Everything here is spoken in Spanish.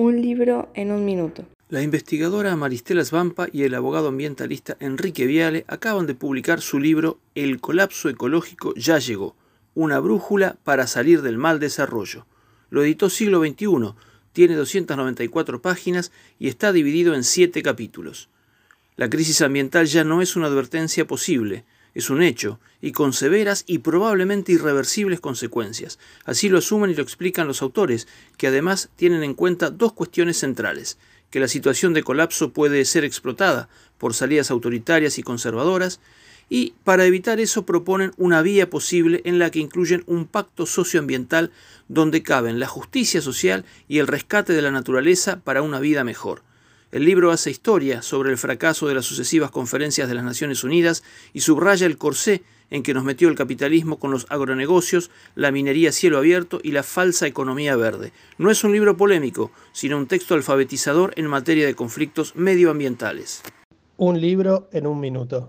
Un libro en un minuto. La investigadora Maristela Svampa y el abogado ambientalista Enrique Viale acaban de publicar su libro El colapso ecológico ya llegó, una brújula para salir del mal desarrollo. Lo editó Siglo XXI, tiene 294 páginas y está dividido en siete capítulos. La crisis ambiental ya no es una advertencia posible, es un hecho, y con severas y probablemente irreversibles consecuencias. Así lo asumen y lo explican los autores, que además tienen en cuenta dos cuestiones centrales que la situación de colapso puede ser explotada por salidas autoritarias y conservadoras, y para evitar eso proponen una vía posible en la que incluyen un pacto socioambiental donde caben la justicia social y el rescate de la naturaleza para una vida mejor. El libro hace historia sobre el fracaso de las sucesivas conferencias de las Naciones Unidas y subraya el corsé en que nos metió el capitalismo con los agronegocios, la minería a cielo abierto y la falsa economía verde. No es un libro polémico, sino un texto alfabetizador en materia de conflictos medioambientales. Un libro en un minuto.